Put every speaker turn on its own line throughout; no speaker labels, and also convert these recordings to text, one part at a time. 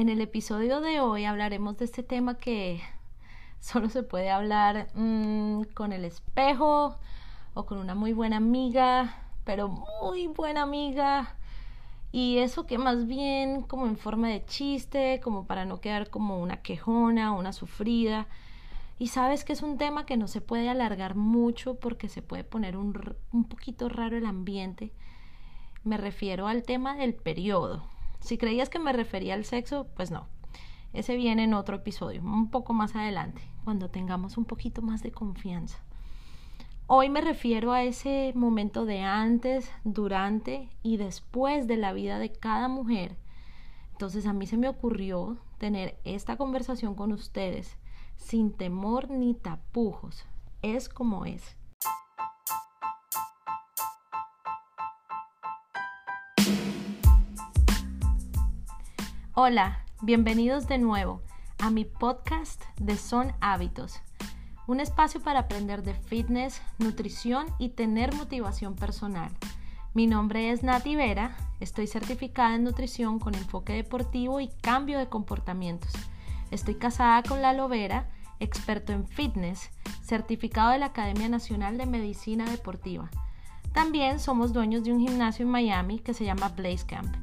En el episodio de hoy hablaremos de este tema que solo se puede hablar mmm, con el espejo o con una muy buena amiga, pero muy buena amiga. Y eso que más bien como en forma de chiste, como para no quedar como una quejona, una sufrida. Y sabes que es un tema que no se puede alargar mucho porque se puede poner un, un poquito raro el ambiente. Me refiero al tema del periodo. Si creías que me refería al sexo, pues no. Ese viene en otro episodio, un poco más adelante, cuando tengamos un poquito más de confianza. Hoy me refiero a ese momento de antes, durante y después de la vida de cada mujer. Entonces a mí se me ocurrió tener esta conversación con ustedes sin temor ni tapujos. Es como es. Hola, bienvenidos de nuevo a mi podcast de Son Hábitos, un espacio para aprender de fitness, nutrición y tener motivación personal. Mi nombre es Nati Vera, estoy certificada en nutrición con enfoque deportivo y cambio de comportamientos. Estoy casada con Lalo Vera, experto en fitness, certificado de la Academia Nacional de Medicina Deportiva. También somos dueños de un gimnasio en Miami que se llama Blaze Camp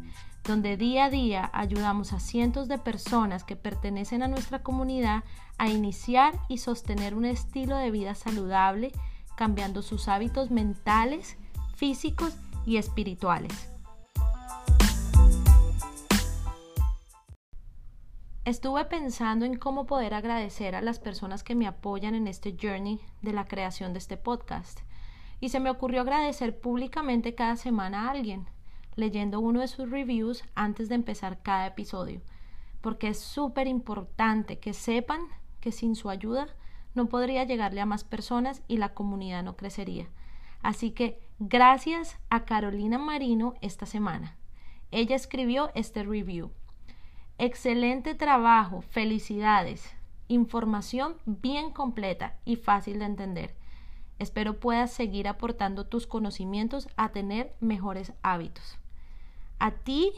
donde día a día ayudamos a cientos de personas que pertenecen a nuestra comunidad a iniciar y sostener un estilo de vida saludable, cambiando sus hábitos mentales, físicos y espirituales. Estuve pensando en cómo poder agradecer a las personas que me apoyan en este journey de la creación de este podcast. Y se me ocurrió agradecer públicamente cada semana a alguien, leyendo uno de sus reviews antes de empezar cada episodio, porque es súper importante que sepan que sin su ayuda no podría llegarle a más personas y la comunidad no crecería. Así que gracias a Carolina Marino esta semana. Ella escribió este review. Excelente trabajo, felicidades. Información bien completa y fácil de entender. Espero puedas seguir aportando tus conocimientos a tener mejores hábitos a ti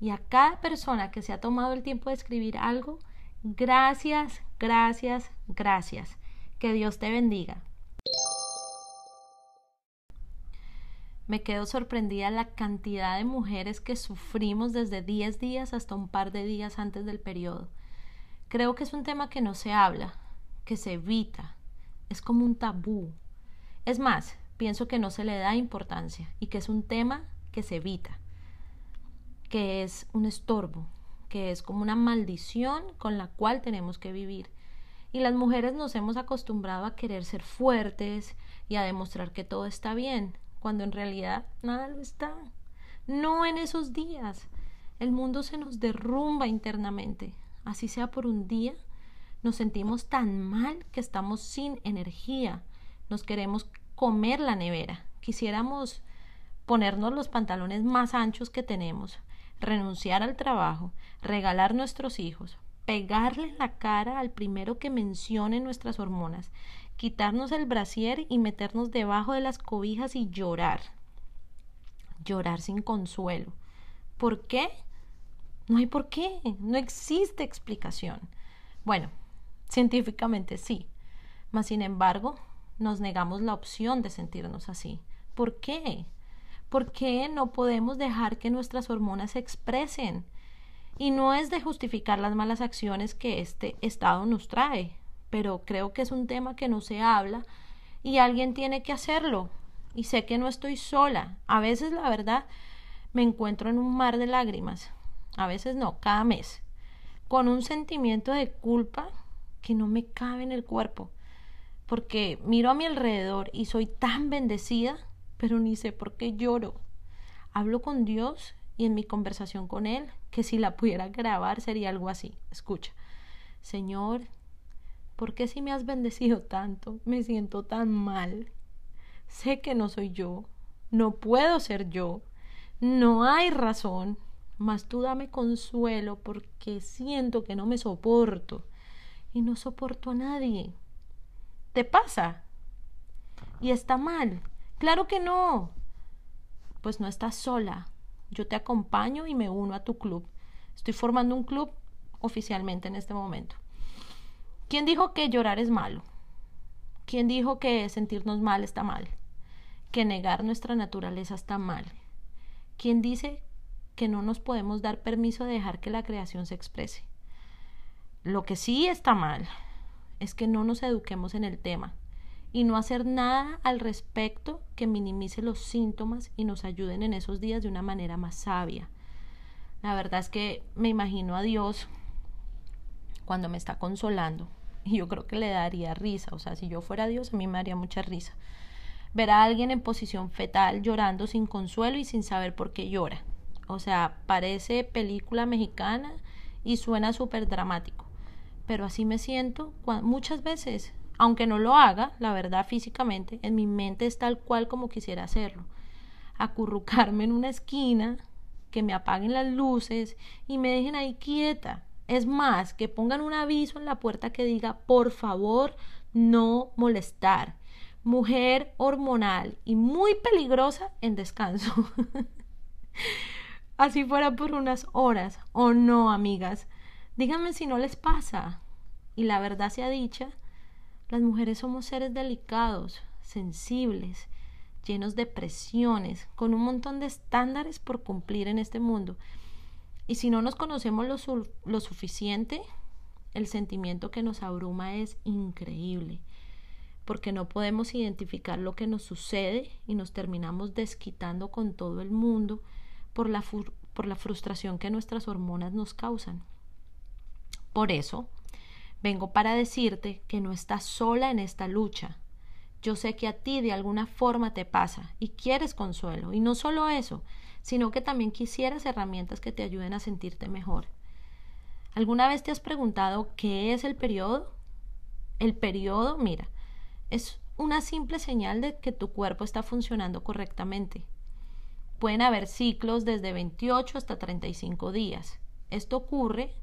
y a cada persona que se ha tomado el tiempo de escribir algo, gracias, gracias, gracias. Que Dios te bendiga. Me quedo sorprendida la cantidad de mujeres que sufrimos desde 10 días hasta un par de días antes del periodo. Creo que es un tema que no se habla, que se evita, es como un tabú. Es más, pienso que no se le da importancia y que es un tema que se evita que es un estorbo, que es como una maldición con la cual tenemos que vivir. Y las mujeres nos hemos acostumbrado a querer ser fuertes y a demostrar que todo está bien, cuando en realidad nada lo está. No en esos días. El mundo se nos derrumba internamente. Así sea por un día, nos sentimos tan mal que estamos sin energía. Nos queremos comer la nevera. Quisiéramos ponernos los pantalones más anchos que tenemos renunciar al trabajo, regalar nuestros hijos, pegarle la cara al primero que mencione nuestras hormonas, quitarnos el brasier y meternos debajo de las cobijas y llorar. Llorar sin consuelo. ¿Por qué? No hay por qué, no existe explicación. Bueno, científicamente sí, mas sin embargo nos negamos la opción de sentirnos así. ¿Por qué? ¿Por qué no podemos dejar que nuestras hormonas se expresen? Y no es de justificar las malas acciones que este estado nos trae, pero creo que es un tema que no se habla y alguien tiene que hacerlo. Y sé que no estoy sola. A veces, la verdad, me encuentro en un mar de lágrimas. A veces no, cada mes. Con un sentimiento de culpa que no me cabe en el cuerpo. Porque miro a mi alrededor y soy tan bendecida pero ni sé por qué lloro. Hablo con Dios y en mi conversación con Él, que si la pudiera grabar sería algo así. Escucha, Señor, ¿por qué si me has bendecido tanto me siento tan mal? Sé que no soy yo, no puedo ser yo, no hay razón, mas tú dame consuelo porque siento que no me soporto y no soporto a nadie. ¿Te pasa? Y está mal. Claro que no. Pues no estás sola. Yo te acompaño y me uno a tu club. Estoy formando un club oficialmente en este momento. ¿Quién dijo que llorar es malo? ¿Quién dijo que sentirnos mal está mal? Que negar nuestra naturaleza está mal. ¿Quién dice que no nos podemos dar permiso de dejar que la creación se exprese? Lo que sí está mal es que no nos eduquemos en el tema y no hacer nada al respecto que minimice los síntomas y nos ayuden en esos días de una manera más sabia. La verdad es que me imagino a Dios cuando me está consolando y yo creo que le daría risa, o sea, si yo fuera Dios a mí me daría mucha risa. Ver a alguien en posición fetal llorando sin consuelo y sin saber por qué llora. O sea, parece película mexicana y suena súper dramático. Pero así me siento muchas veces, aunque no lo haga, la verdad físicamente, en mi mente es tal cual como quisiera hacerlo. Acurrucarme en una esquina, que me apaguen las luces y me dejen ahí quieta, es más, que pongan un aviso en la puerta que diga, por favor, no molestar. Mujer hormonal y muy peligrosa en descanso. Así fuera por unas horas. O no, amigas. Díganme si no les pasa. Y la verdad sea dicha, las mujeres somos seres delicados, sensibles, llenos de presiones, con un montón de estándares por cumplir en este mundo. Y si no nos conocemos lo, lo suficiente, el sentimiento que nos abruma es increíble, porque no podemos identificar lo que nos sucede y nos terminamos desquitando con todo el mundo por la, por la frustración que nuestras hormonas nos causan. Por eso, vengo para decirte que no estás sola en esta lucha. Yo sé que a ti de alguna forma te pasa y quieres consuelo. Y no solo eso, sino que también quisieras herramientas que te ayuden a sentirte mejor. ¿Alguna vez te has preguntado qué es el periodo? El periodo, mira, es una simple señal de que tu cuerpo está funcionando correctamente. Pueden haber ciclos desde 28 hasta 35 días. Esto ocurre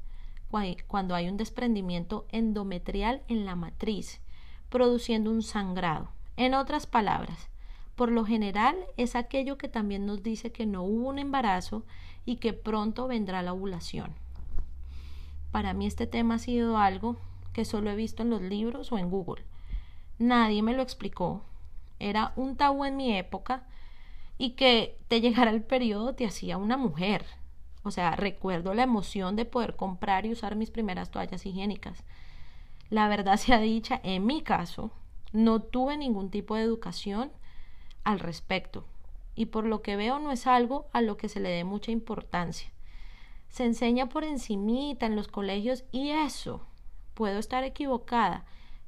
cuando hay un desprendimiento endometrial en la matriz, produciendo un sangrado. En otras palabras, por lo general es aquello que también nos dice que no hubo un embarazo y que pronto vendrá la ovulación. Para mí este tema ha sido algo que solo he visto en los libros o en Google. Nadie me lo explicó. Era un tabú en mi época y que te llegara el periodo te hacía una mujer. O sea, recuerdo la emoción de poder comprar y usar mis primeras toallas higiénicas. La verdad sea dicha, en mi caso, no tuve ningún tipo de educación al respecto y por lo que veo no es algo a lo que se le dé mucha importancia. Se enseña por encimita en los colegios y eso. Puedo estar equivocada,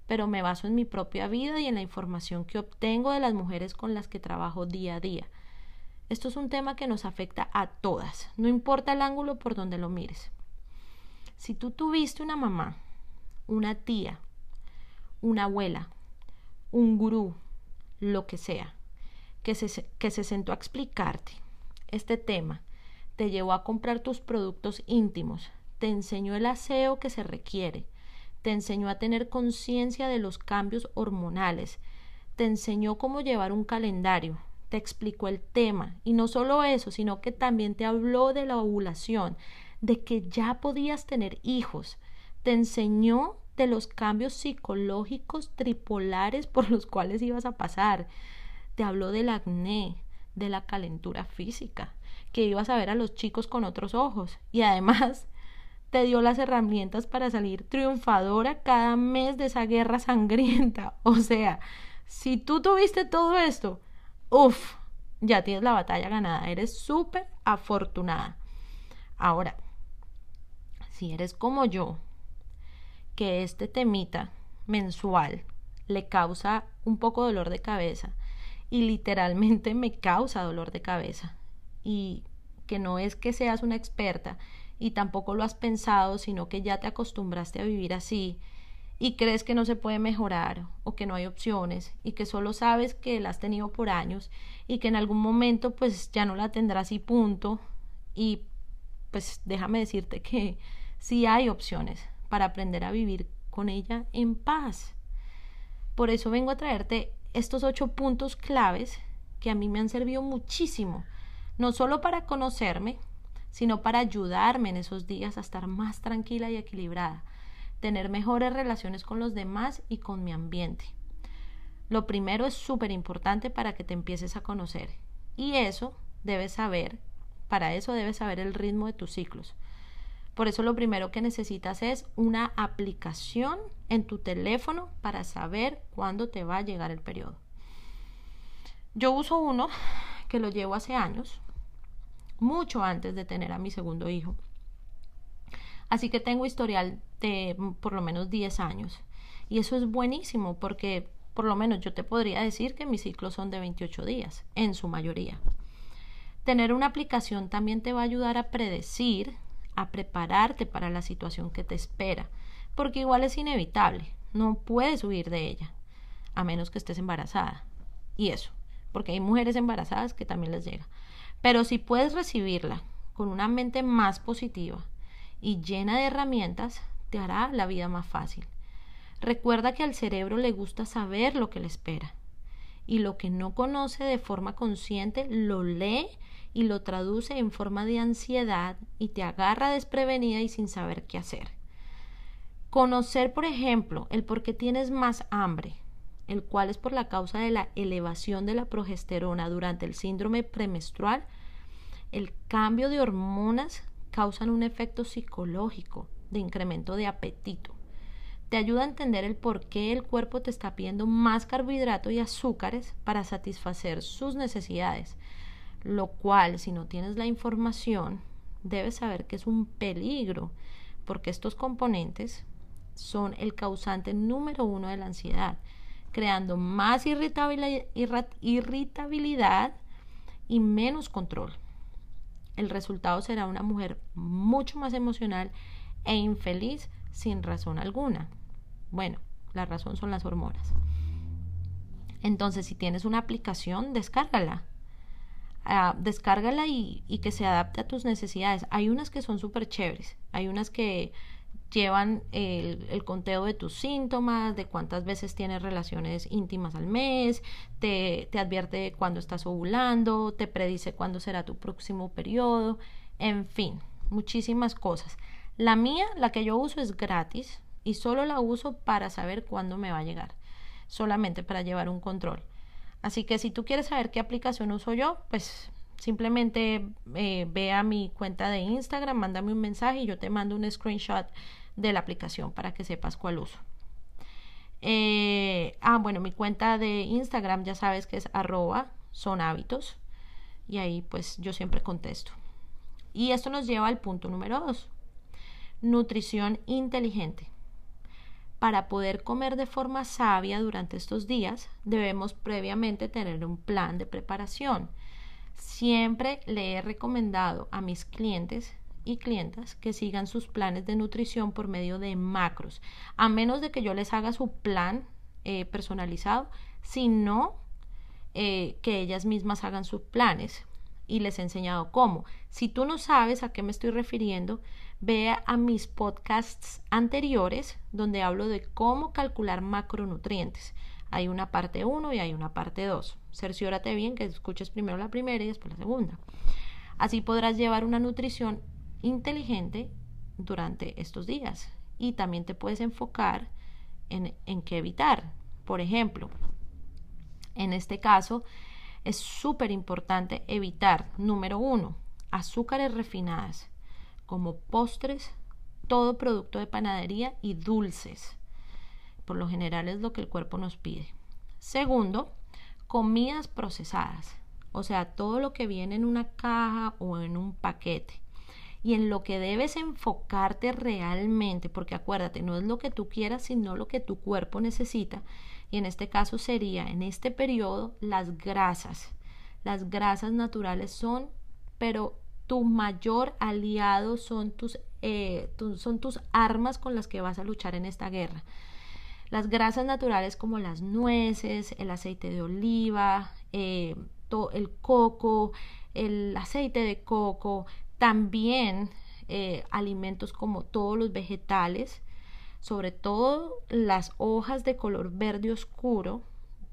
pero me baso en mi propia vida y en la información que obtengo de las mujeres con las que trabajo día a día. Esto es un tema que nos afecta a todas, no importa el ángulo por donde lo mires. Si tú tuviste una mamá, una tía, una abuela, un gurú, lo que sea, que se, que se sentó a explicarte este tema, te llevó a comprar tus productos íntimos, te enseñó el aseo que se requiere, te enseñó a tener conciencia de los cambios hormonales, te enseñó cómo llevar un calendario, te explicó el tema. Y no solo eso, sino que también te habló de la ovulación, de que ya podías tener hijos, te enseñó de los cambios psicológicos tripolares por los cuales ibas a pasar, te habló del acné, de la calentura física, que ibas a ver a los chicos con otros ojos. Y además te dio las herramientas para salir triunfadora cada mes de esa guerra sangrienta. O sea, si tú tuviste todo esto, uff, ya tienes la batalla ganada, eres súper afortunada. Ahora, si eres como yo, que este temita mensual le causa un poco dolor de cabeza y literalmente me causa dolor de cabeza. Y que no es que seas una experta y tampoco lo has pensado, sino que ya te acostumbraste a vivir así y crees que no se puede mejorar o que no hay opciones y que solo sabes que la has tenido por años y que en algún momento pues ya no la tendrás y punto y pues déjame decirte que sí hay opciones para aprender a vivir con ella en paz. Por eso vengo a traerte estos ocho puntos claves que a mí me han servido muchísimo, no solo para conocerme, sino para ayudarme en esos días a estar más tranquila y equilibrada, tener mejores relaciones con los demás y con mi ambiente. Lo primero es súper importante para que te empieces a conocer y eso debes saber, para eso debes saber el ritmo de tus ciclos. Por eso lo primero que necesitas es una aplicación en tu teléfono para saber cuándo te va a llegar el periodo. Yo uso uno que lo llevo hace años, mucho antes de tener a mi segundo hijo. Así que tengo historial de por lo menos 10 años. Y eso es buenísimo porque por lo menos yo te podría decir que mis ciclos son de 28 días, en su mayoría. Tener una aplicación también te va a ayudar a predecir a prepararte para la situación que te espera, porque igual es inevitable, no puedes huir de ella, a menos que estés embarazada. Y eso, porque hay mujeres embarazadas que también les llega. Pero si puedes recibirla con una mente más positiva y llena de herramientas, te hará la vida más fácil. Recuerda que al cerebro le gusta saber lo que le espera y lo que no conoce de forma consciente lo lee y lo traduce en forma de ansiedad y te agarra desprevenida y sin saber qué hacer. Conocer, por ejemplo, el por qué tienes más hambre, el cual es por la causa de la elevación de la progesterona durante el síndrome premenstrual, el cambio de hormonas causan un efecto psicológico de incremento de apetito. Te ayuda a entender el por qué el cuerpo te está pidiendo más carbohidrato y azúcares para satisfacer sus necesidades lo cual si no tienes la información debes saber que es un peligro porque estos componentes son el causante número uno de la ansiedad, creando más irritabilidad y menos control. El resultado será una mujer mucho más emocional e infeliz sin razón alguna. Bueno, la razón son las hormonas. Entonces, si tienes una aplicación, descárgala Ah, descárgala y, que se adapte a tus necesidades. Hay unas que son súper chéveres, hay unas que llevan el, el, conteo de tus síntomas, de cuántas veces tienes relaciones íntimas al mes, te, te advierte cuándo estás ovulando, te predice cuándo será tu próximo periodo, en fin, muchísimas cosas. La mía, la que yo uso es gratis y solo la uso para saber cuándo me va a llegar, solamente para llevar un control. Así que si tú quieres saber qué aplicación uso yo, pues simplemente eh, ve a mi cuenta de Instagram, mándame un mensaje y yo te mando un screenshot de la aplicación para que sepas cuál uso. Eh, ah, bueno, mi cuenta de Instagram ya sabes que es arroba son hábitos y ahí pues yo siempre contesto. Y esto nos lleva al punto número dos, nutrición inteligente. Para poder comer de forma sabia durante estos días, debemos previamente tener un plan de preparación. Siempre le he recomendado a mis clientes y clientas que sigan sus planes de nutrición por medio de macros, a menos de que yo les haga su plan eh, personalizado, sino eh, que ellas mismas hagan sus planes y les he enseñado cómo. Si tú no sabes a qué me estoy refiriendo, Vea a mis podcasts anteriores donde hablo de cómo calcular macronutrientes. Hay una parte 1 y hay una parte 2. Cerciórate bien que escuches primero la primera y después la segunda. Así podrás llevar una nutrición inteligente durante estos días y también te puedes enfocar en, en qué evitar. Por ejemplo, en este caso es súper importante evitar, número uno, azúcares refinadas como postres, todo producto de panadería y dulces. Por lo general es lo que el cuerpo nos pide. Segundo, comidas procesadas, o sea, todo lo que viene en una caja o en un paquete. Y en lo que debes enfocarte realmente, porque acuérdate, no es lo que tú quieras, sino lo que tu cuerpo necesita. Y en este caso sería, en este periodo, las grasas. Las grasas naturales son, pero tu mayor aliado son tus, eh, son tus armas con las que vas a luchar en esta guerra. Las grasas naturales como las nueces, el aceite de oliva, eh, el coco, el aceite de coco, también eh, alimentos como todos los vegetales, sobre todo las hojas de color verde oscuro,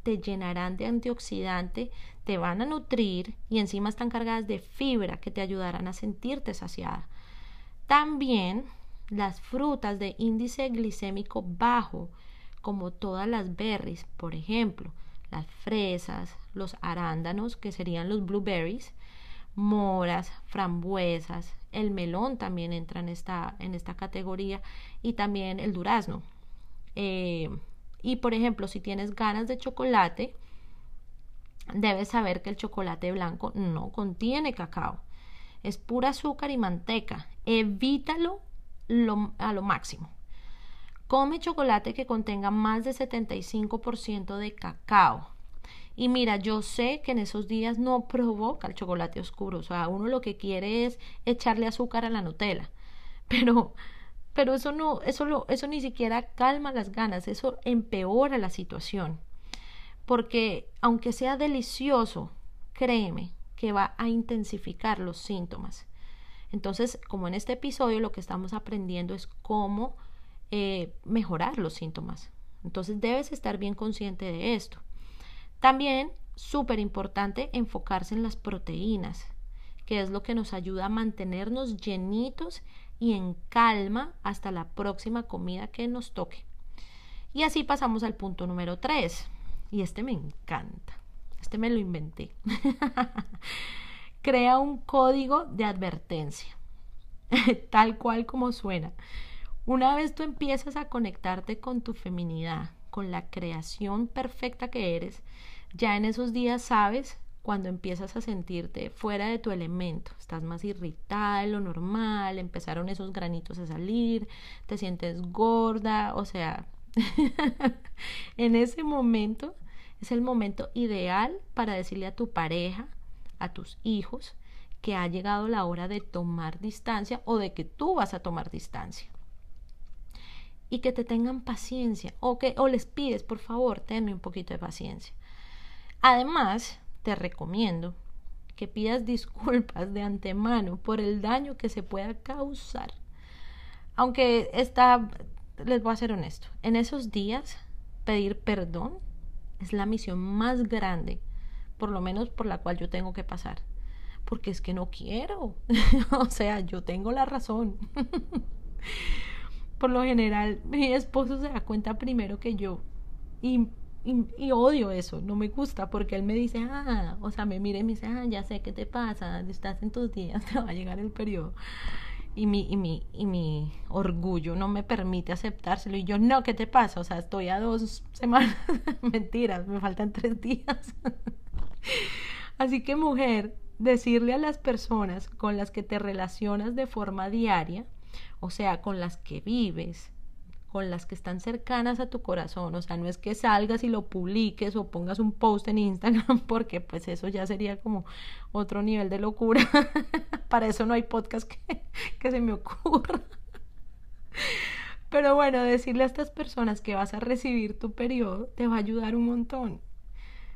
te llenarán de antioxidante, te van a nutrir y encima están cargadas de fibra que te ayudarán a sentirte saciada. También las frutas de índice glicémico bajo, como todas las berries, por ejemplo, las fresas, los arándanos, que serían los blueberries, moras, frambuesas, el melón también entra en esta, en esta categoría y también el durazno. Eh, y por ejemplo, si tienes ganas de chocolate, debes saber que el chocolate blanco no contiene cacao. Es pura azúcar y manteca. Evítalo a lo máximo. Come chocolate que contenga más de 75% de cacao. Y mira, yo sé que en esos días no provoca el chocolate oscuro. O sea, uno lo que quiere es echarle azúcar a la Nutella. Pero, pero eso no, eso, eso ni siquiera calma las ganas, eso empeora la situación. Porque aunque sea delicioso, créeme que va a intensificar los síntomas. Entonces, como en este episodio lo que estamos aprendiendo es cómo eh, mejorar los síntomas. Entonces debes estar bien consciente de esto. También, súper importante, enfocarse en las proteínas, que es lo que nos ayuda a mantenernos llenitos y en calma hasta la próxima comida que nos toque. Y así pasamos al punto número 3. Y este me encanta. Este me lo inventé. Crea un código de advertencia, tal cual como suena. Una vez tú empiezas a conectarte con tu feminidad, con la creación perfecta que eres, ya en esos días sabes cuando empiezas a sentirte fuera de tu elemento, estás más irritada lo normal, empezaron esos granitos a salir, te sientes gorda, o sea, en ese momento es el momento ideal para decirle a tu pareja, a tus hijos, que ha llegado la hora de tomar distancia o de que tú vas a tomar distancia. Y que te tengan paciencia o que o les pides, por favor, tenme un poquito de paciencia. Además, te recomiendo que pidas disculpas de antemano por el daño que se pueda causar. Aunque está, les voy a ser honesto, en esos días pedir perdón es la misión más grande, por lo menos por la cual yo tengo que pasar. Porque es que no quiero. o sea, yo tengo la razón. por lo general, mi esposo se da cuenta primero que yo. Y, y, odio eso, no me gusta, porque él me dice, ah, o sea, me mira y me dice, ah, ya sé qué te pasa, estás en tus días, te va a llegar el periodo y mi, y mi, y mi orgullo no me permite aceptárselo. Y yo, no, ¿qué te pasa? O sea, estoy a dos semanas. Mentiras, me faltan tres días. Así que mujer, decirle a las personas con las que te relacionas de forma diaria, o sea, con las que vives, con las que están cercanas a tu corazón. O sea, no es que salgas y lo publiques o pongas un post en Instagram, porque pues eso ya sería como otro nivel de locura. Para eso no hay podcast que, que se me ocurra. Pero bueno, decirle a estas personas que vas a recibir tu periodo te va a ayudar un montón.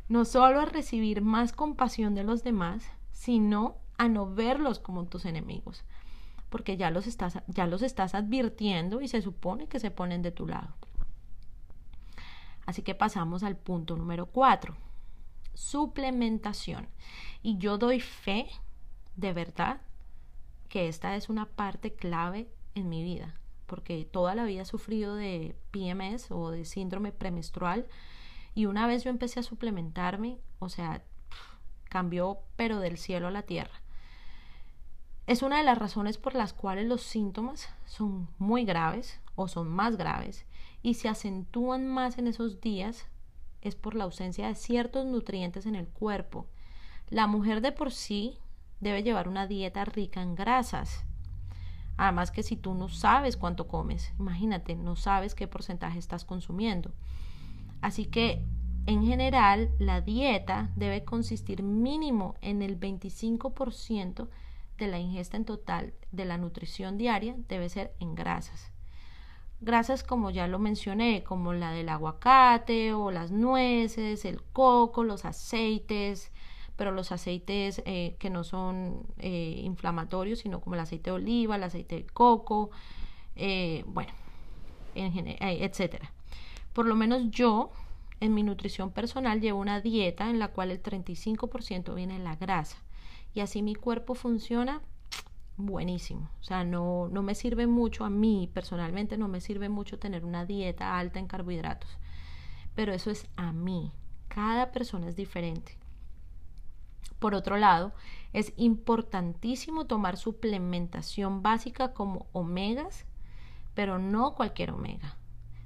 No solo a recibir más compasión de los demás, sino a no verlos como tus enemigos porque ya los estás, ya los estás advirtiendo y se supone que se ponen de tu lado. Así que pasamos al punto número cuatro, suplementación. Y yo doy fe, de verdad, que esta es una parte clave en mi vida, porque toda la vida he sufrido de PMS o de síndrome premenstrual y una vez yo empecé a suplementarme, o sea, cambió pero del cielo a la tierra. Es una de las razones por las cuales los síntomas son muy graves o son más graves y se acentúan más en esos días es por la ausencia de ciertos nutrientes en el cuerpo. La mujer de por sí debe llevar una dieta rica en grasas. Además que si tú no sabes cuánto comes, imagínate, no sabes qué porcentaje estás consumiendo. Así que en general la dieta debe consistir mínimo en el 25% de la ingesta en total de la nutrición diaria debe ser en grasas. Grasas como ya lo mencioné, como la del aguacate o las nueces, el coco, los aceites, pero los aceites eh, que no son eh, inflamatorios, sino como el aceite de oliva, el aceite de coco, eh, bueno, en etcétera. Por lo menos yo En mi nutrición personal llevo una dieta en la cual el 35% viene de la grasa y así mi cuerpo funciona buenísimo. O sea, no, no me sirve mucho a mí personalmente, no me sirve mucho tener una dieta alta en carbohidratos. Pero eso es a mí. Cada persona es diferente. Por otro lado, es importantísimo tomar suplementación básica como omegas, pero no cualquier omega,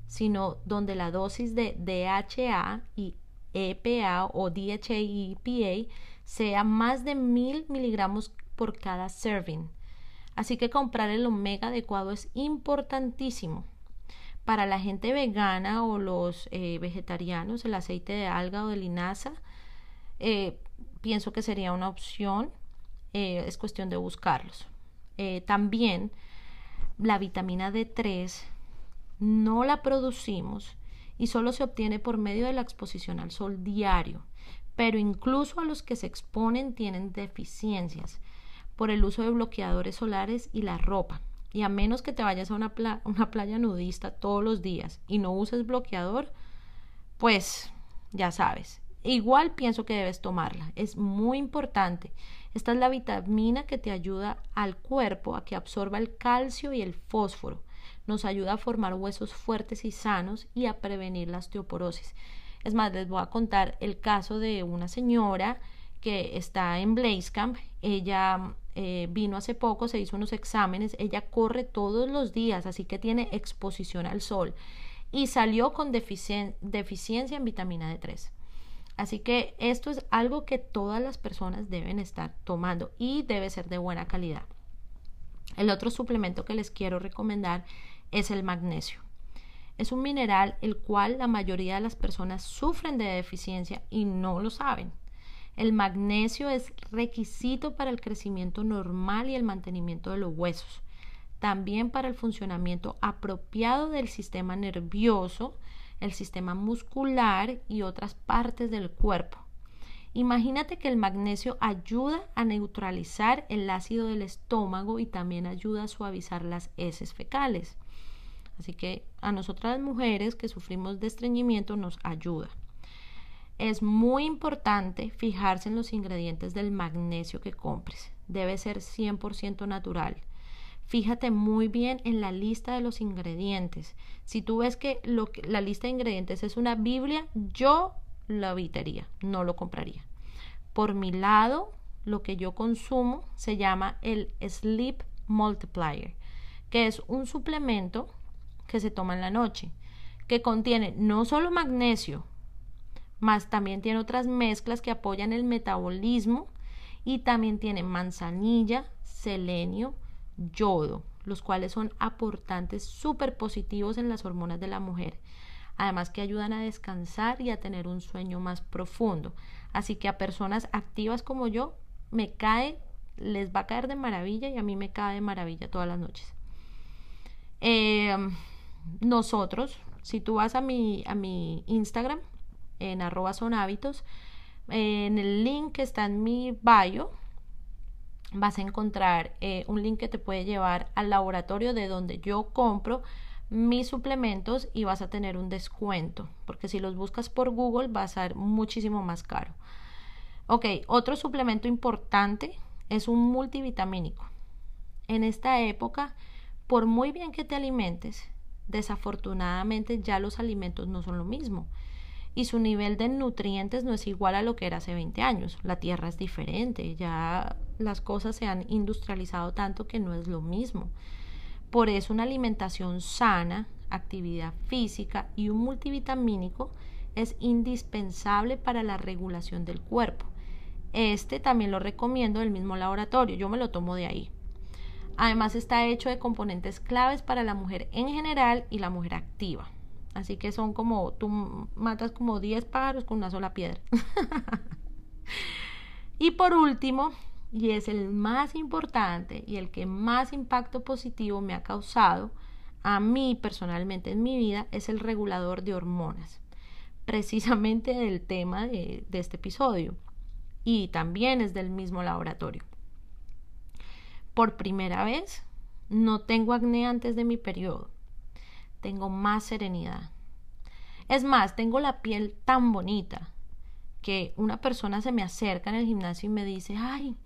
sino donde la dosis de DHA y EPA o DHA y EPA sea más de mil miligramos por cada serving. Así que comprar el omega adecuado es importantísimo. Para la gente vegana o los eh, vegetarianos, el aceite de alga o de linaza, eh, pienso que sería una opción. Eh, es cuestión de buscarlos. también la vitamina D3 no la producimos y solo se obtiene por medio de la exposición al sol diario. Pero incluso a los que se exponen tienen deficiencias por el uso de bloqueadores solares y la ropa. Y a menos que te vayas a una, playa nudista todos los días y no uses bloqueador, pues ya sabes. Igual pienso que debes tomarla. Es muy importante. Esta es la vitamina que te ayuda al cuerpo a que absorba el calcio y el fósforo. Nos ayuda a formar huesos fuertes y sanos y a prevenir la osteoporosis. Es más, les voy a contar el caso de una señora que está en Camp. Ella eh, vino hace poco, se hizo unos exámenes, ella corre todos los días, así que tiene exposición al sol y salió con deficiencia en vitamina D3. Así que esto es algo que todas las personas deben estar tomando y debe ser de buena calidad. El otro suplemento que les quiero recomendar es el magnesio. Es un mineral el cual la mayoría de las personas sufren de deficiencia y no lo saben. El magnesio es requisito para el crecimiento normal y el mantenimiento de los huesos. También para el funcionamiento apropiado del sistema nervioso, el sistema muscular y otras partes del cuerpo. Imagínate que el magnesio ayuda a neutralizar el ácido del estómago y también ayuda a suavizar las heces fecales. Así que a nosotras mujeres que sufrimos de estreñimiento nos ayuda. Es muy importante fijarse en los ingredientes del magnesio que compres. Debe ser 100% natural. Fíjate muy bien en la lista de los ingredientes. Si tú ves que, la lista de ingredientes es una Biblia, yo lo evitaría, no lo compraría. Por mi lado, lo que yo consumo se llama el Sleep Multiplier, que es un suplemento que se toma en la noche, que contiene no solo magnesio, más también tiene otras mezclas que apoyan el metabolismo y también tiene manzanilla, selenio, yodo, los cuales son aportantes súper positivos en las hormonas de la mujer. Además que ayudan a descansar y a tener un sueño más profundo. Así que a personas activas como yo, me cae, les va a caer de maravilla y a mí me cae de maravilla todas las noches. Eh, nosotros, si tú vas a mi, a mi Instagram, en arroba son hábitos, en el link que está en mi bio, vas a encontrar eh, un link que te puede llevar al laboratorio de donde yo compro mis suplementos y vas a tener un descuento, porque si los buscas por Google va a ser muchísimo más caro. Ok, otro suplemento importante es un multivitamínico. En esta época, por muy bien que te alimentes, desafortunadamente ya los alimentos no son lo mismo y su nivel de nutrientes no es igual a lo que era hace 20 años. La tierra es diferente, ya las cosas se han industrializado tanto que no es lo mismo. Por eso una alimentación sana, actividad física y un multivitamínico es indispensable para la regulación del cuerpo. Este también lo recomiendo del mismo laboratorio, yo me lo tomo de ahí. Además está hecho de componentes claves para la mujer en general y la mujer activa. Así que son como, tú matas como 10 pájaros con una sola piedra. y por último, y es el más importante y el que más impacto positivo me ha causado a mí personalmente en mi vida, es el regulador de hormonas. Precisamente del tema de, de este episodio. Y también es del mismo laboratorio por primera vez, no tengo acné antes de mi periodo. Tengo más serenidad. Es más, tengo la piel tan bonita que una persona se me acerca en el gimnasio y me dice, ay,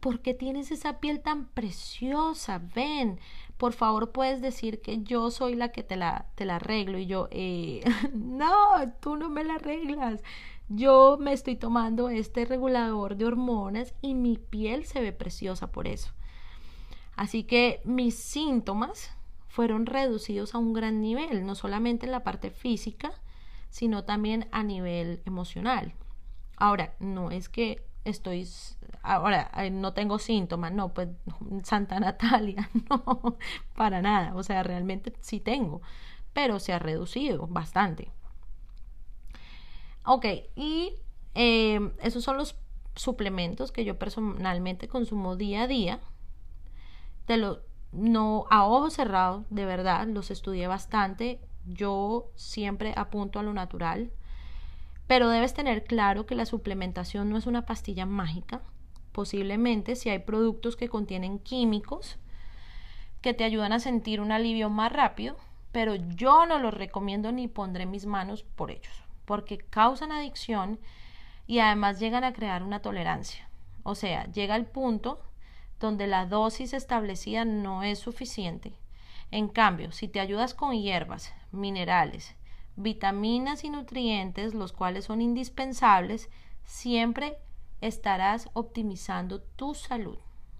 ¿por qué tienes esa piel tan preciosa? Ven, por favor puedes decir que yo soy la que te la, arreglo. Y yo, eh, no, tú no me la arreglas. Yo me estoy tomando este regulador de hormonas y mi piel se ve preciosa por eso. Así que mis síntomas fueron reducidos a un gran nivel, no solamente en la parte física, sino también a nivel emocional. Ahora, no es que estoy, ahora no tengo síntomas, no, pues Santa Natalia, no, para nada, o sea, realmente sí tengo, pero se ha reducido bastante. Ok, y eh, esos son los suplementos que yo personalmente consumo día a día. Te lo, no a ojos cerrados, de verdad, los estudié bastante. Yo siempre apunto a lo natural. Pero debes tener claro que la suplementación no es una pastilla mágica. Posiblemente si hay productos que contienen químicos que te ayudan a sentir un alivio más rápido, pero yo no los recomiendo ni pondré mis manos por ellos, porque causan adicción y además llegan a crear una tolerancia. O sea, llega el punto donde la dosis establecida no es suficiente. En cambio, si te ayudas con hierbas, minerales, vitaminas y nutrientes, los cuales son indispensables, siempre estarás optimizando tu salud.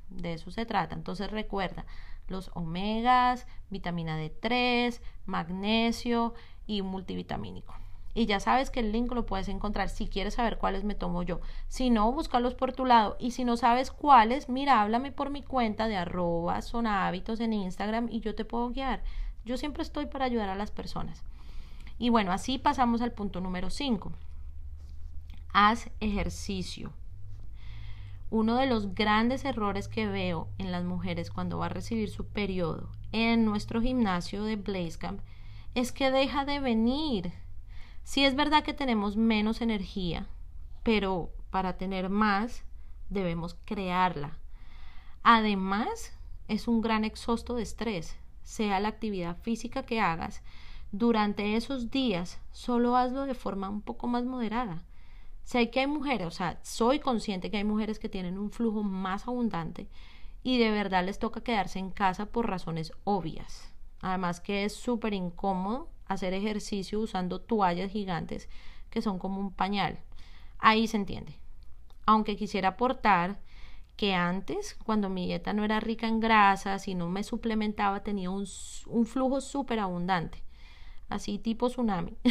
De eso se trata. Entonces recuerda los omegas, vitamina D3, magnesio y multivitamínico. Y ya sabes que el link lo puedes encontrar si quieres saber cuáles me tomo yo. Si no, búscalos por tu lado. Y si no sabes cuáles, mira, háblame por mi cuenta de arroba hábitos en Instagram y yo te puedo guiar. Yo siempre estoy para ayudar a las personas. Y bueno, así pasamos al punto número 5. Haz ejercicio. Uno de los grandes errores que veo en las mujeres cuando va a recibir su periodo en nuestro gimnasio de Camp es que deja de venir. Sí es verdad que tenemos menos energía, pero para tener más debemos crearla. Además, es un gran exhausto de estrés, sea la actividad física que hagas, durante esos días solo hazlo de forma un poco más moderada. Sé que hay mujeres, o sea, soy consciente que hay mujeres que tienen un flujo más abundante y de verdad les toca quedarse en casa por razones obvias. Además que es súper incómodo hacer ejercicio usando toallas gigantes que son como un pañal. Ahí se entiende. Aunque quisiera aportar que antes, cuando mi dieta no era rica en grasas y no me suplementaba, tenía un, un flujo súper abundante así tipo tsunami.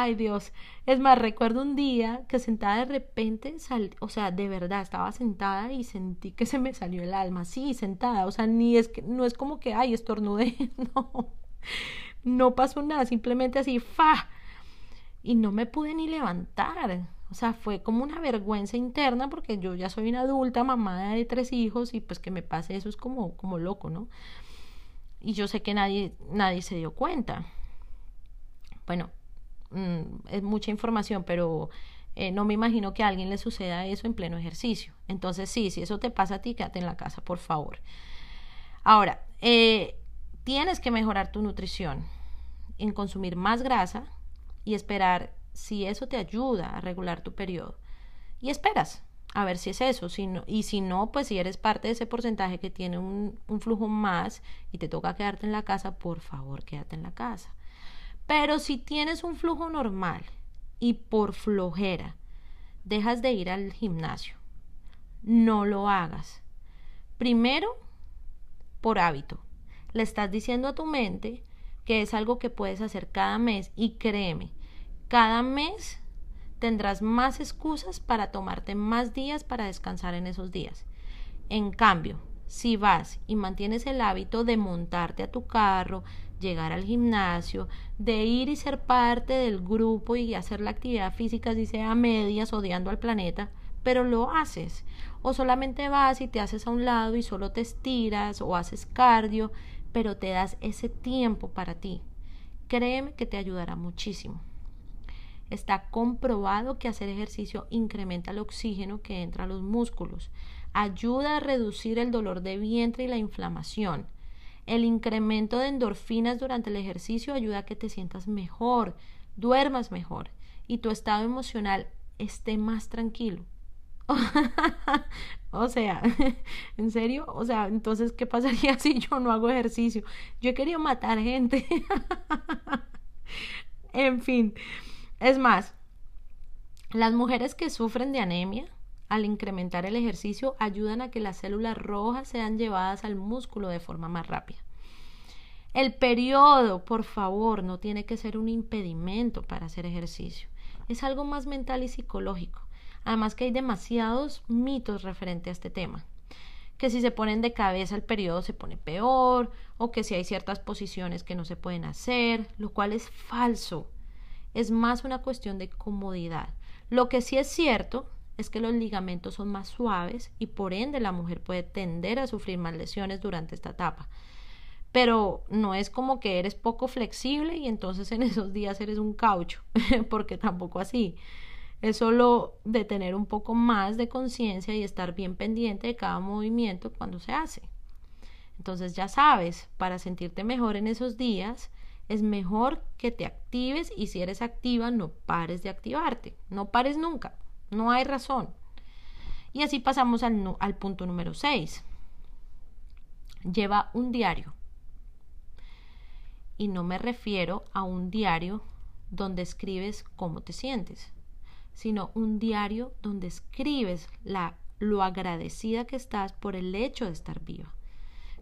Ay Dios, es más, recuerdo un día que sentada de repente, sal, o sea, de verdad, estaba sentada y sentí que se me salió el alma, sí, sentada, o sea, ni es que, no es como que, ay, estornudé, no, no pasó nada, simplemente así, fa, y no me pude ni levantar, o sea, fue como una vergüenza interna porque yo ya soy una adulta, mamá de tres hijos y pues que me pase eso es como, como loco, ¿no? y yo sé que nadie, nadie se dio cuenta. Bueno, mm, es mucha información, pero eh, no me imagino que a alguien le suceda eso en pleno ejercicio. Entonces, sí, si eso te pasa a ti, quédate en la casa, por favor. Ahora, eh, tienes que mejorar tu nutrición en consumir más grasa y esperar si eso te ayuda a regular tu periodo. Y esperas, a ver si es eso. Y si no, pues si eres parte de ese porcentaje que tiene un, un flujo más y te toca quedarte en la casa, por favor, quédate en la casa. Pero si tienes un flujo normal y por flojera dejas de ir al gimnasio, no lo hagas. Primero, por hábito. Le estás diciendo a tu mente que es algo que puedes hacer cada mes y créeme, cada mes tendrás más excusas para tomarte más días para descansar en esos días. En cambio, si vas y mantienes el hábito de montarte a tu carro, llegar al gimnasio, de ir y ser parte del grupo y hacer la actividad física, si sea a medias, odiando al planeta, pero lo haces. O solamente vas y te haces a un lado y solo te estiras o haces cardio, pero te das ese tiempo para ti. Créeme que te ayudará muchísimo. Está comprobado que hacer ejercicio incrementa el oxígeno que entra a los músculos, ayuda a reducir el dolor de vientre y la inflamación. El incremento de endorfinas durante el ejercicio ayuda a que te sientas mejor, duermas mejor y tu estado emocional esté más tranquilo. o sea, ¿en serio? O sea, entonces, ¿qué pasaría si yo no hago ejercicio? Yo he querido matar gente. en fin, es más, las mujeres que sufren de anemia, al incrementar el ejercicio, ayudan a que las células rojas sean llevadas al músculo de forma más rápida. El periodo, por favor, no tiene que ser un impedimento para hacer ejercicio. Es algo más mental y psicológico. Además que hay demasiados mitos referente a este tema. Que si se ponen de cabeza el periodo se pone peor, o que si hay ciertas posiciones que no se pueden hacer, lo cual es falso. Es más una cuestión de comodidad. Lo que sí es cierto es que los ligamentos son más suaves y por ende la mujer puede tender a sufrir más lesiones durante esta etapa. Pero no es como que eres poco flexible y entonces en esos días eres un caucho, porque tampoco así. Es solo de tener un poco más de conciencia y estar bien pendiente de cada movimiento cuando se hace. Entonces ya sabes, para sentirte mejor en esos días, es mejor que te actives y si eres activa, no pares de activarte. No pares nunca. No hay razón. Y así pasamos al, punto número 6. Lleva un diario. Y no me refiero a un diario donde escribes cómo te sientes, sino un diario donde escribes la, lo agradecida que estás por el hecho de estar viva,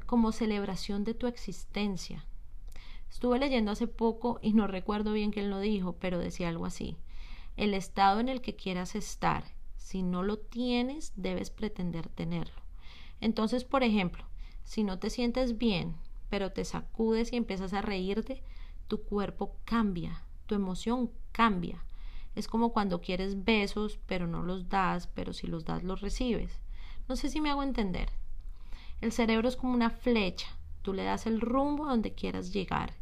como celebración de tu existencia. Estuve leyendo hace poco y no recuerdo bien quién lo dijo, pero decía algo así el estado en el que quieras estar. Si no lo tienes, debes pretender tenerlo. Entonces, por ejemplo, si no te sientes bien, pero te sacudes y empiezas a reírte, tu cuerpo cambia, tu emoción cambia. Es como cuando quieres besos, pero no los das, pero si los das, los recibes. No sé si me hago entender. El cerebro es como una flecha. Tú le das el rumbo a donde quieras llegar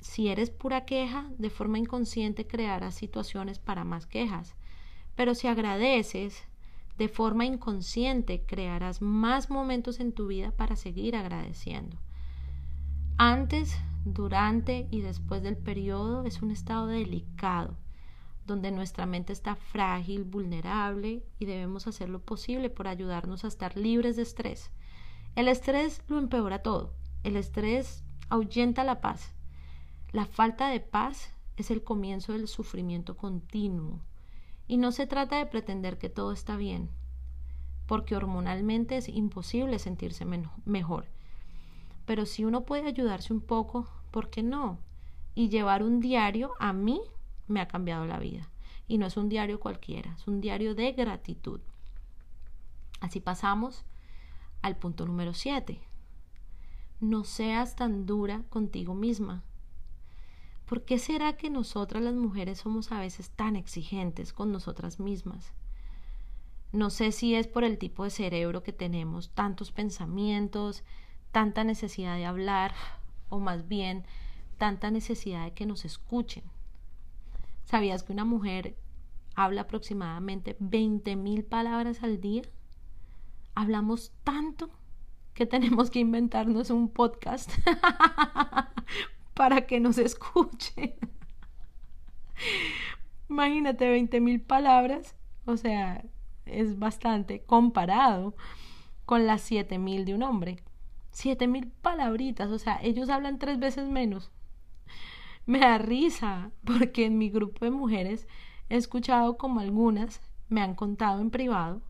si, eres pura queja, de forma inconsciente crearás situaciones para más quejas. Pero si agradeces, de forma inconsciente crearás más momentos en tu vida para seguir agradeciendo. Antes, durante y después del periodo es un estado delicado, donde nuestra mente está frágil, vulnerable y debemos hacer lo posible por ayudarnos a estar libres de estrés. El estrés lo empeora todo. El estrés ahuyenta la paz la falta de paz es el comienzo del sufrimiento continuo. Y no se trata de pretender que todo está bien, porque hormonalmente es imposible sentirse mejor. Pero si uno puede ayudarse un poco, ¿por qué no? Y llevar un diario a mí me ha cambiado la vida. Y no es un diario cualquiera, es un diario de gratitud. Así pasamos al punto número 7. No seas tan dura contigo misma. ¿Por qué será que nosotras las mujeres somos a veces tan exigentes con nosotras mismas? No sé si es por el tipo de cerebro que tenemos, tantos pensamientos, tanta necesidad de hablar, o más bien tanta necesidad de que nos escuchen. ¿Sabías que una mujer habla aproximadamente 20.000 palabras al día? Hablamos tanto que tenemos que inventarnos un podcast para que nos escuchen. Imagínate 20 mil palabras, o sea, es bastante comparado con las 7 mil de un hombre. 7 mil palabritas, o sea, ellos hablan tres veces menos. Me da risa porque en mi grupo de mujeres he escuchado como algunas me han contado en privado,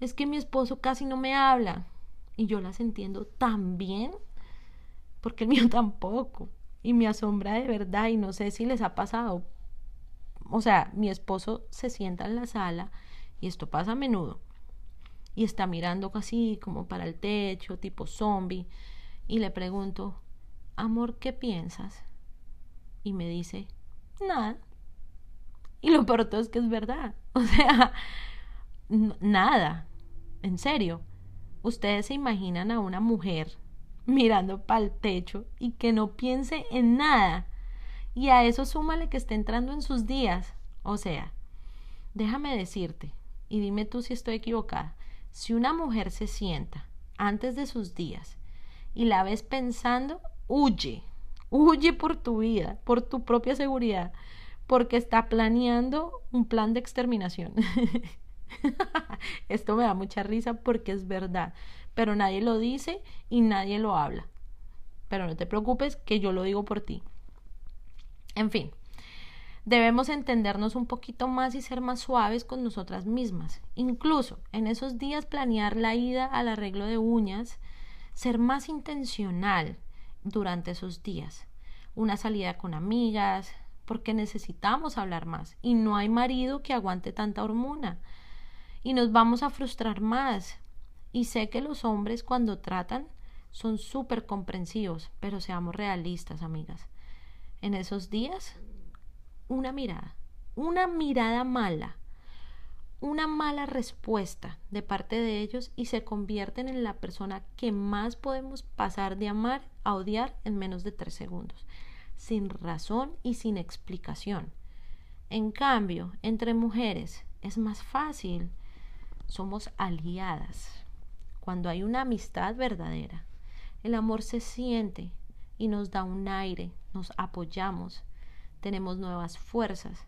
es que mi esposo casi no me habla y yo las entiendo tan bien porque el mío tampoco y me asombra de verdad y no sé si les ha pasado. O sea, mi esposo se sienta en la sala y esto pasa a menudo y está mirando casi como para el techo, tipo zombie, y le pregunto, amor, ¿qué piensas? Y me dice, nada. Y lo peor todo es que es verdad. O sea, nada. En serio. Ustedes se imaginan a una mujer mirando para el techo y que no piense en nada. Y a eso súmale que esté entrando en sus días. O sea, déjame decirte, y dime tú si estoy equivocada, si una mujer se sienta antes de sus días y la ves pensando, huye, huye por tu vida, por tu propia seguridad, porque está planeando un plan de exterminación. Esto me da mucha risa porque es verdad, pero nadie lo dice y nadie lo habla. Pero no te preocupes que yo lo digo por ti. En fin, debemos entendernos un poquito más y ser más suaves con nosotras mismas. Incluso en esos días planear la ida al arreglo de uñas, ser más intencional durante esos días. Una salida con amigas, porque necesitamos hablar más y no hay marido que aguante tanta hormona y nos vamos a frustrar más. Y sé que los hombres cuando tratan son súper comprensivos, pero seamos realistas, amigas. En esos días, una mirada, una mirada mala, una mala respuesta de parte de ellos y se convierten en la persona que más podemos pasar de amar a odiar en menos de tres segundos, sin razón y sin explicación. En cambio, entre mujeres es más fácil somos aliadas. Cuando hay una amistad verdadera, el amor se siente y nos da un aire, nos apoyamos, tenemos nuevas fuerzas.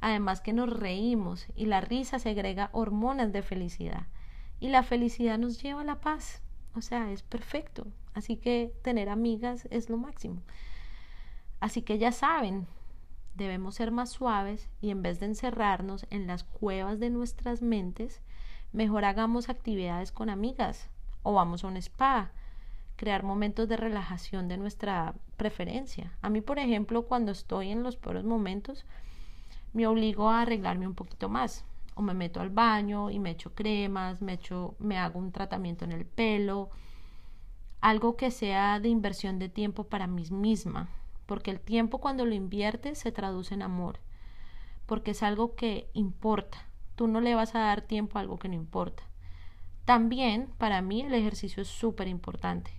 Además que nos reímos y la risa segrega hormonas de felicidad y la felicidad nos lleva a la paz. O sea, es perfecto. Así que tener amigas es lo máximo. Así que ya saben, debemos ser más suaves y en vez de encerrarnos en las cuevas de nuestras mentes, Mejor hagamos actividades con amigas o vamos a un spa. Crear momentos de relajación de nuestra preferencia. A mí, por ejemplo, cuando estoy en los peores momentos, me obligo a arreglarme un poquito más. O me meto al baño y me echo cremas, me, echo, me hago un tratamiento en el pelo. Algo que sea de inversión de tiempo para mí misma. Porque el tiempo cuando lo inviertes se traduce en amor. Porque es algo que importa Tú no le vas a dar tiempo a algo que no importa. También, para mí, el ejercicio es súper importante.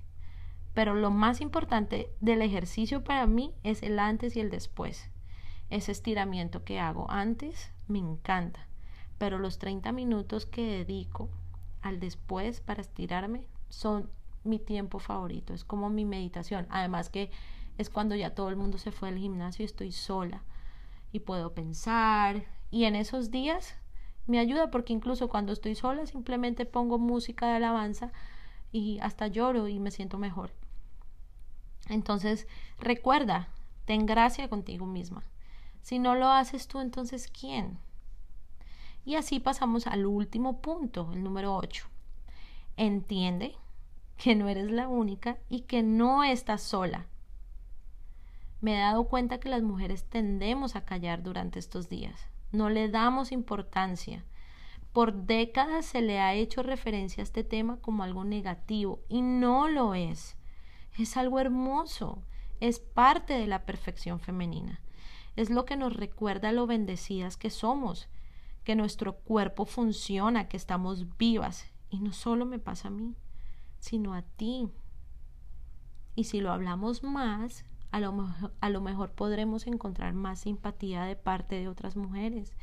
Pero lo más importante del ejercicio para mí es el antes y el después. Ese estiramiento que hago antes me encanta. Pero los 30 minutos que dedico al después para estirarme son mi tiempo favorito. Es como mi meditación. Además que es cuando ya todo el mundo se fue al gimnasio y estoy sola. Y puedo pensar. Y en esos días me ayuda porque incluso cuando estoy sola simplemente pongo música de alabanza y hasta lloro y me siento mejor. Entonces, recuerda, ten gracia contigo misma. Si no lo haces tú, entonces ¿quién? Y así pasamos al último punto, el número 8. Entiende que no eres la única y que no estás sola. Me he dado cuenta que las mujeres tendemos a callar durante estos días no le damos importancia. Por décadas se le ha hecho referencia a este tema como algo negativo y no lo es. Es algo hermoso, es parte de la perfección femenina. Es lo que nos recuerda lo bendecidas que somos, que nuestro cuerpo funciona, que estamos vivas. Y no solo me pasa a mí, sino a ti. Y si lo hablamos más, a lo, a lo mejor podremos encontrar más simpatía de parte de otras mujeres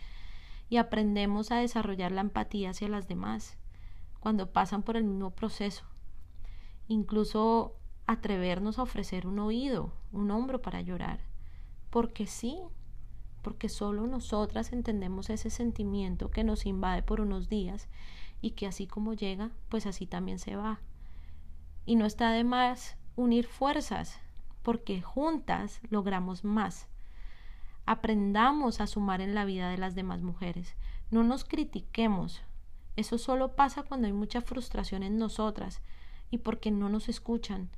y aprendemos a desarrollar la empatía hacia las demás cuando pasan por el mismo proceso. Incluso atrevernos a ofrecer un oído, un hombro para llorar. Porque sí, porque solo nosotras entendemos ese sentimiento que nos invade por unos días y que así como llega, pues así también se va. Y no está de más unir fuerzas porque juntas logramos más. Aprendamos a sumar en la vida de las demás mujeres. No nos critiquemos. Eso solo pasa cuando hay mucha frustración en nosotras y porque no nos escuchan.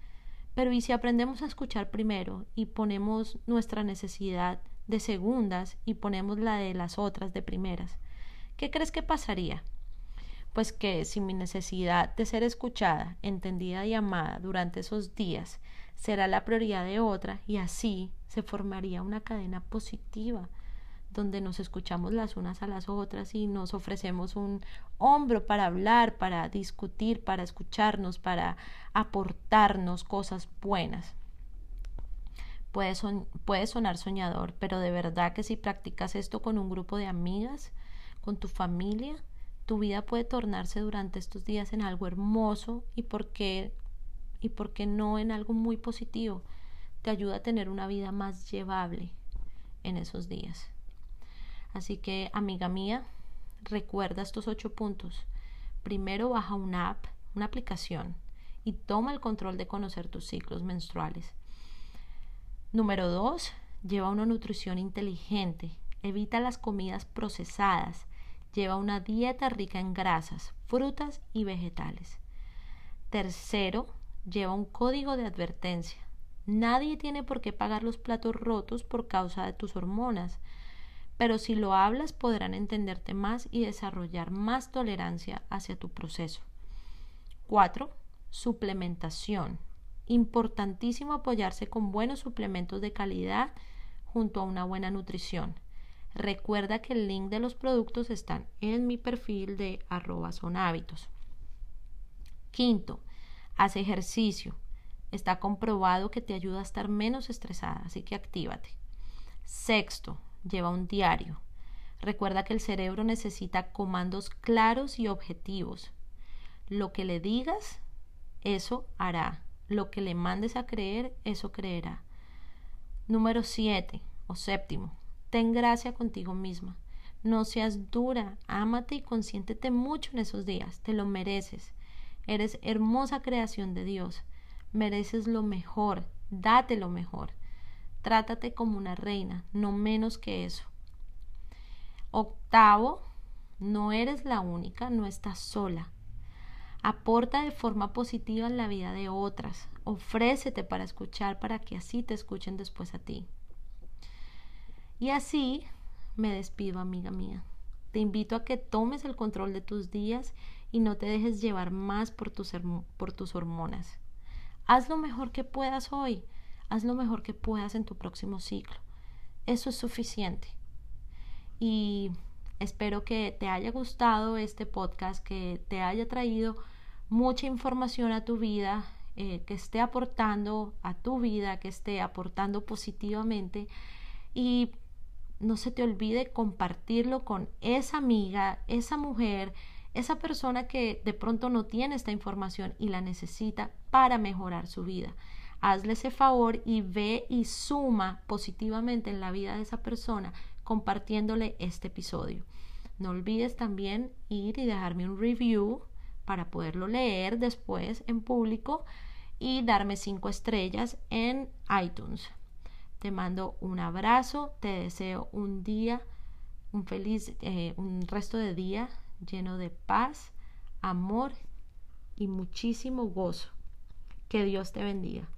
Pero ¿y si aprendemos a escuchar primero y ponemos nuestra necesidad de segundas y ponemos la de las otras de primeras? ¿Qué crees que pasaría? Pues que si mi necesidad de ser escuchada, entendida y amada durante esos días será la prioridad de otra y así se formaría una cadena positiva donde nos escuchamos las unas a las otras y nos ofrecemos un hombro para hablar, para discutir, para escucharnos, para aportarnos cosas buenas. Puede, sonar soñador, pero de verdad que si practicas esto con un grupo de amigas, con tu familia, tu vida puede tornarse durante estos días en algo hermoso y porque y por qué no en algo muy positivo. Te ayuda a tener una vida más llevable en esos días. Así que, amiga mía, recuerda estos ocho puntos. Primero, baja una app, una aplicación, y toma el control de conocer tus ciclos menstruales. Número dos, lleva una nutrición inteligente. Evita las comidas procesadas. Lleva una dieta rica en grasas, frutas y vegetales. Tercero, lleva un código de advertencia. Nadie tiene por qué pagar los platos rotos por causa de tus hormonas, pero si lo hablas podrán entenderte más y desarrollar más tolerancia hacia tu proceso. 4. Suplementación. Importantísimo apoyarse con buenos suplementos de calidad junto a una buena nutrición. Recuerda que el link de los productos están en mi perfil de arroba son hábitos. Quinto, haz ejercicio. Está comprobado que te ayuda a estar menos estresada, así que actívate. Sexto, lleva un diario. Recuerda que el cerebro necesita comandos claros y objetivos. Lo que le digas, eso hará. Lo que le mandes a creer, eso creerá. Número 7 o séptimo, ten gracia contigo misma. No seas dura, ámate y consiéntete mucho en esos días, te lo mereces. Eres hermosa creación de Dios. Mereces lo mejor, date lo mejor. Trátate como una reina, no menos que eso. Octavo, no eres la única, no estás sola. Aporta de forma positiva en la vida de otras. Ofrécete para escuchar para que así te escuchen después a ti. Y así me despido, amiga mía. Te invito a que tomes el control de tus días y no te dejes llevar más por tus, por tus hormonas. Haz lo mejor que puedas hoy, haz lo mejor que puedas en tu próximo ciclo. Eso es suficiente. Y espero que te haya gustado este podcast, que te haya traído mucha información a tu vida, eh, que esté aportando a tu vida, que esté aportando positivamente. Y no se te olvide compartirlo con esa amiga, esa mujer, esa persona que de pronto no tiene esta información y la necesita para mejorar su vida. Hazle ese favor y ve y suma positivamente en la vida de esa persona compartiéndole este episodio. No olvides también ir y dejarme un review para poderlo leer después en público y darme cinco estrellas en iTunes. Te mando un abrazo, te deseo un día, un feliz, eh, un resto de día lleno de paz, amor y muchísimo gozo. Que Dios te bendiga.